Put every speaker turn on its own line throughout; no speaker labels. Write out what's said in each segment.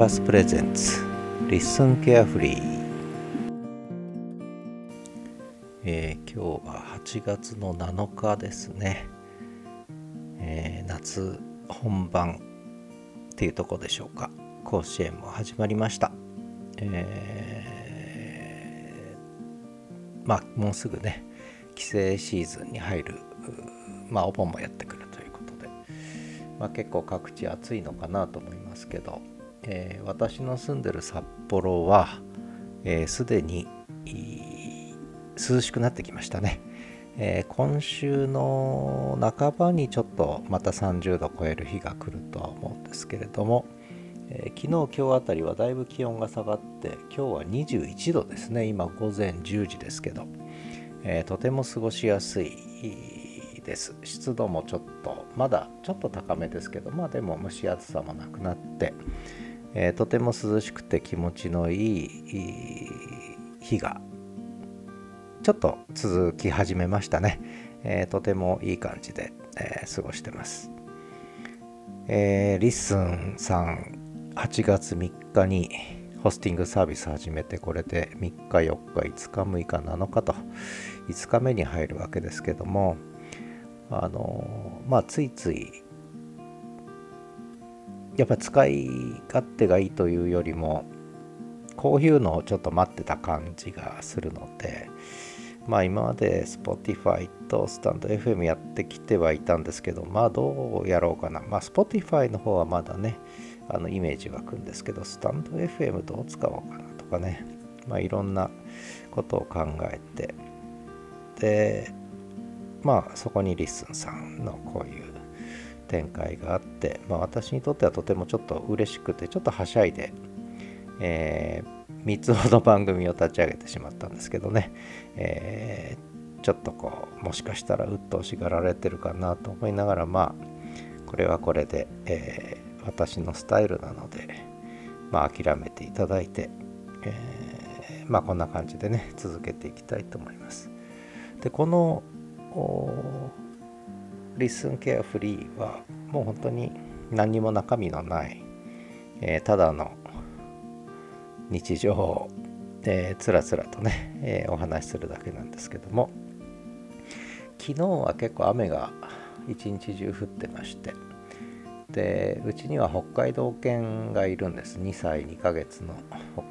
パスプレゼンツリッスンケアフリー、えー、今日は8月の7日ですね、えー、夏本番っていうとこでしょうか。甲子園も始まりました、えー、まあもうすぐね帰省シーズンに入るまあお盆もやってくるということで、まあ、結構各地暑いのかなと思いますけど、えー、私の住んでる札幌はすで、ー、に涼しくなってきましたね、えー、今週の半ばにちょっとまた30度超える日が来るとは思うんですけれども、えー、昨日今日あたりはだいぶ気温が下がって今日は21度ですね。今午前10時ですけど、えー、とても過ごしやすいです。湿度もちょっとまだちょっと高めですけどまあでも蒸し暑さもなくなって、えー、とても涼しくて気持ちのいい日がちょっと続き始めましたね、えー、とてもいい感じで、えー、過ごしてます、えー、 LISTEN さん8月3日にホスティングサービス始めてこれで3日4日5日6日7日と5日目に入るわけですけどもあのまあついついやっぱ使い勝手がいいというよりもこういうのをちょっと待ってた感じがするのでまあ今まで Spotify とスタンド FM やってきてはいたんですけどまあどうやろうかな。まあ Spotify の方はまだねあのイメージ湧くんですけどスタンド FM どう使おうかなとかね。まあいろんなことを考えて。でまあそこに LISTEN さんのこういう展開があって、まあ、私にとってはとてもちょっと嬉しくてちょっとはしゃいで、えー、3つほど番組を立ち上げてしまったんですけどね、えー、ちょっとこうもしかしたら鬱陶しがられてるかなと思いながらまあこれはこれで、えー、私のスタイルなのでまあ諦めていただいて、えまあこんな感じでね続けていきたいと思います。でこのリスンケアフリーはもう本当に何にも中身のない、えー、ただの日常を、えー、つらつらとね、えー、お話しするだけなんですけども昨日は結構雨が一日中降ってましてでうちには北海道犬がいるんです。2歳2ヶ月の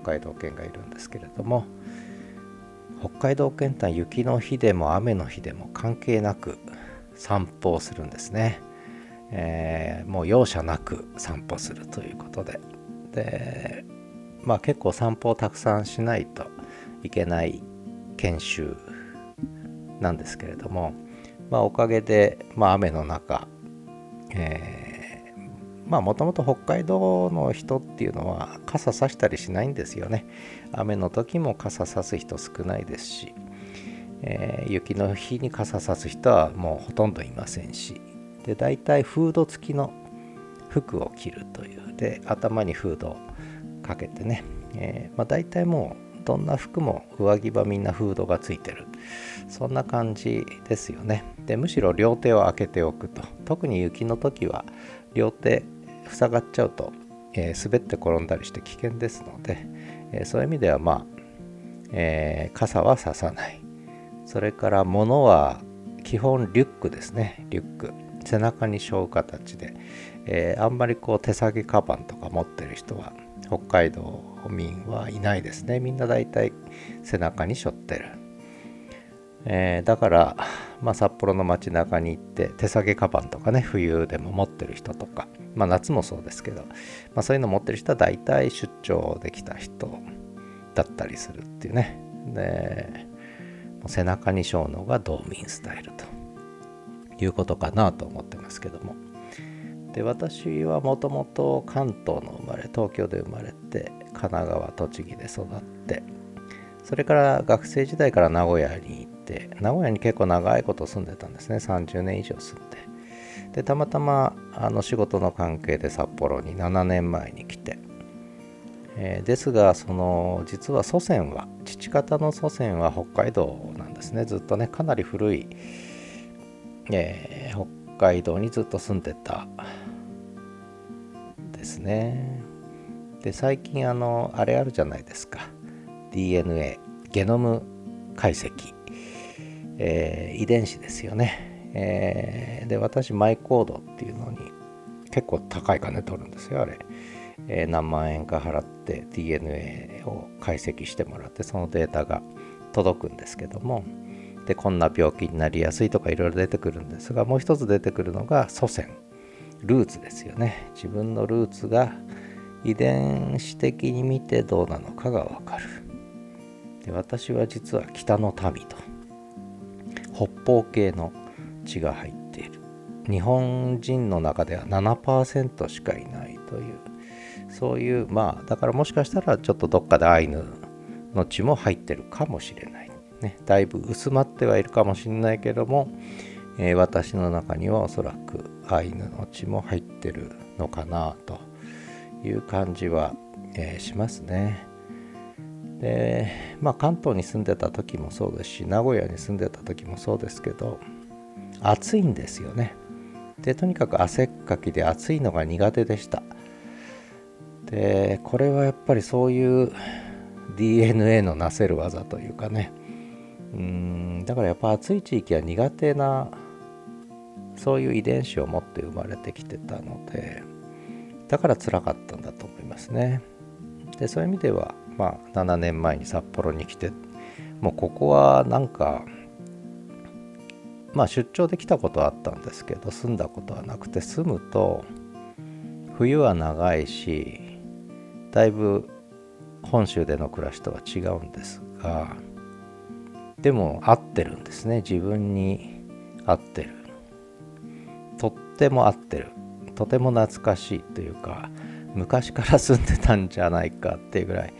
北海道犬がいるんですけれども北海道県内雪の日でも雨の日でも関係なく散歩をするんですね、えー、もう容赦なく散歩するということででまあ結構散歩をたくさんしないといけない研修なんですけれどもまあおかげで、まあ、雨の中、えーまあもともと北海道の人っていうのは傘さしたりしないんですよね。雨の時も傘さす人少ないですし、えー、雪の日に傘さす人はもうほとんどいませんし、で、大体フード付きの服を着るという、で、頭にフードをかけてね、えー、まあ大体もうどんな服も上着はみんなフードがついてる。そんな感じですよね。で、むしろ両手を開けておくと。特に雪の時は両手塞がっちゃうと、えー、滑って転んだりして危険ですので、えー、そういう意味ではまあ、えー、傘はささないそれから物は基本リュックですね。リュック。背中に背負う形で、えー、あんまりこう手提げカバンとか持ってる人は北海道民はいないですね。みんな大体背中に背負ってる。えー、だから、まあ、札幌の街中に行って手提げカバンとかね冬でも持ってる人とか、まあ、夏もそうですけど、まあ、そういうの持ってる人は大体出張できた人だったりするっていうね。で背中に背負うのが道民スタイルということかなと思ってますけども。で私はもともと関東の生まれ東京で生まれて神奈川栃木で育ってそれから学生時代から名古屋に行って名古屋に結構長いこと住んでたんですね。30年以上住んで。でたまたまあの仕事の関係で札幌に7年前に来て、えー、ですがその実は祖先は父方の祖先は北海道なんですね。ずっとねかなり古い、えー、北海道にずっと住んでたですね。で最近あのあれあるじゃないですか。DNA ゲノム解析、えー、遺伝子ですよね、えー、で私マイコードっていうのに結構高い金取るんですよあれ、えー、何万円か払って DNA を解析してもらってそのデータが届くんですけどもでこんな病気になりやすいとかいろいろ出てくるんですがもう一つ出てくるのが祖先ルーツですよね。自分のルーツが遺伝子的に見てどうなのかがわかる。で私は実は北の民と北方系の血が入っている。日本人の中では7%しかいないというそういうまあだからもしかしたらちょっとどっかでアイヌの血も入ってるかもしれない、ね、だいぶ薄まってはいるかもしれないけども、えー、私の中にはおそらくアイヌの血も入ってるのかなという感じは、えー、しますね。でまあ関東に住んでた時もそうですし名古屋に住んでた時もそうですけど暑いんですよね。でとにかく汗っかきで暑いのが苦手でした。でこれはやっぱりそういう DNA のなせる技というかね。うんだからやっぱ暑い地域は苦手なそういう遺伝子を持って生まれてきてたのでだから辛かったんだと思いますね。でそういう意味ではまあ7年前に札幌に来てもうここはなんかまあ出張できたことはあったんですけど住んだことはなくて住むと冬は長いしだいぶ本州での暮らしとは違うんですがでも合ってるんですね。自分に合ってる。とっても合ってる。とても懐かしいというか昔から住んでたんじゃないかっていうぐらい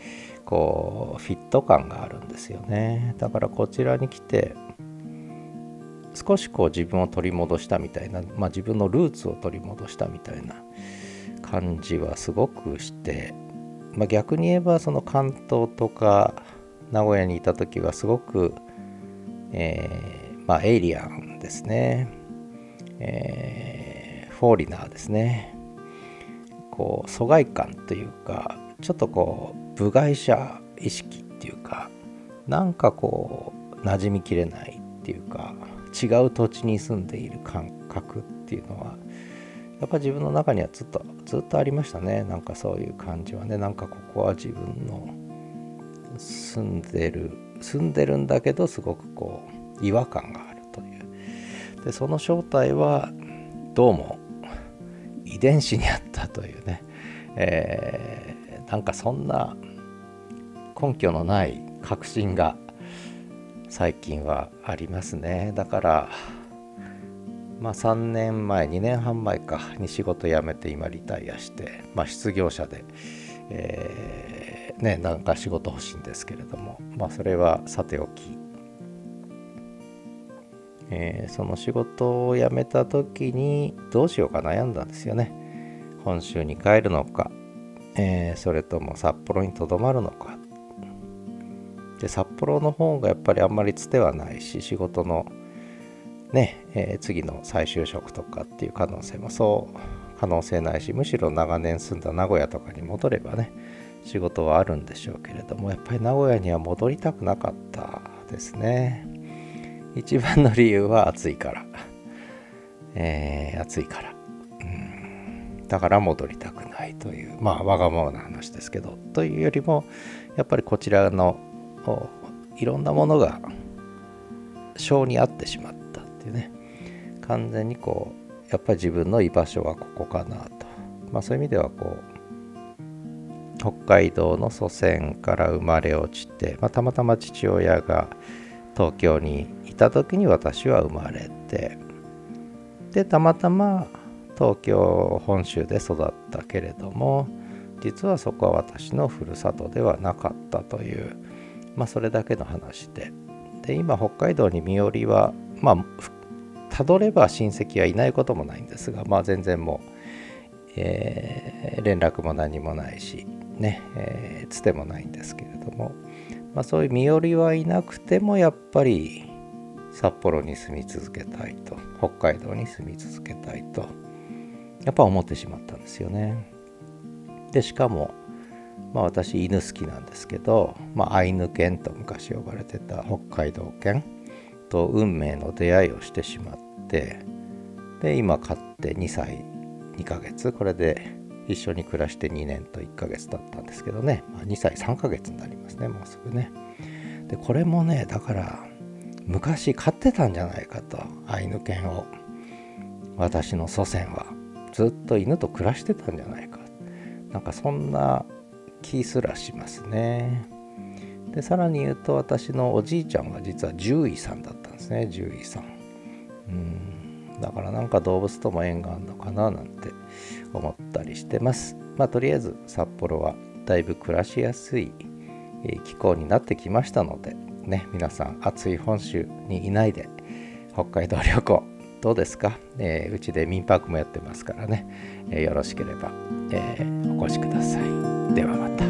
こうフィット感があるんですよね。だからこちらに来て少しこう自分を取り戻したみたいな、まあ、自分のルーツを取り戻したみたいな感じはすごくしてまあ、逆に言えばその関東とか名古屋にいた時はすごく、えー、まあエイリアンですね、えー、フォーリナーですね。こう疎外感というかちょっとこう部外者意識っていうかなんかこう馴染みきれないっていうか違う土地に住んでいる感覚っていうのはやっぱ自分の中にはずっとずっとありましたね。なんかそういう感じはね。なんかここは自分の住んでる住んでるんだけどすごくこう違和感があるという。でその正体はどうも遺伝子にあったというね、えー、なんかそんな根拠のない確信が最近はありますね。だからまあ、3年前2年半前かに仕事辞めて今リタイアして、まあ、失業者で、えー、ねなんか仕事欲しいんですけれども、まあ、それはさておき、えー、その仕事を辞めた時にどうしようか悩んだんですよね。本州に帰るのか、えー、それとも札幌にとどまるのか。で札幌の方がやっぱりあんまりつてはないし仕事のね、えー、次の再就職とかっていう可能性もそう。可能性ないしむしろ長年住んだ名古屋とかに戻ればね仕事はあるんでしょうけれどもやっぱり名古屋には戻りたくなかったですね。一番の理由は暑いから、えー、暑いから。うん。だから戻りたくないというまあわがままな話ですけどというよりもやっぱりこちらのいろんなものが性に合ってしまった。っていうね。完全にこうやっぱり自分の居場所はここかなと。まあそういう意味ではこう北海道の祖先から生まれ落ちて、まあ、たまたま父親が東京にいた時に私は生まれてでたまたま東京本州で育ったけれども実はそこは私のふるさとではなかったというまあそれだけの話で。で今北海道に身寄りはまあたどれば親戚はいないこともないんですがまあ全然もう、えー、連絡も何もないしね、えー、つてもないんですけれども、まあ、そういう身寄りはいなくてもやっぱり札幌に住み続けたいと北海道に住み続けたいとやっぱ思ってしまったんですよね。でしかもまあ私犬好きなんですけど、まあ、アイヌ犬と昔呼ばれてた北海道犬と運命の出会いをしてしまってで今飼って2歳2ヶ月これで一緒に暮らして2年と1ヶ月だったんですけどね、まあ、2歳3ヶ月になりますねもうすぐね。でこれもねだから昔飼ってたんじゃないかとアイヌ犬を。私の祖先はずっと犬と暮らしてたんじゃないか。なんかそんな気すらしますね。でさらに言うと私のおじいちゃんは実は獣医さんだったんですね獣医さん。うん。だからなんか動物とも縁があるのかななんて思ったりしてます。まあとりあえず札幌はだいぶ暮らしやすい気候になってきましたのでね皆さん暑い本州にいないで北海道旅行どうですか、えー、うちで民泊もやってますからね、えー、よろしければ、えー、お越しください。ではまた。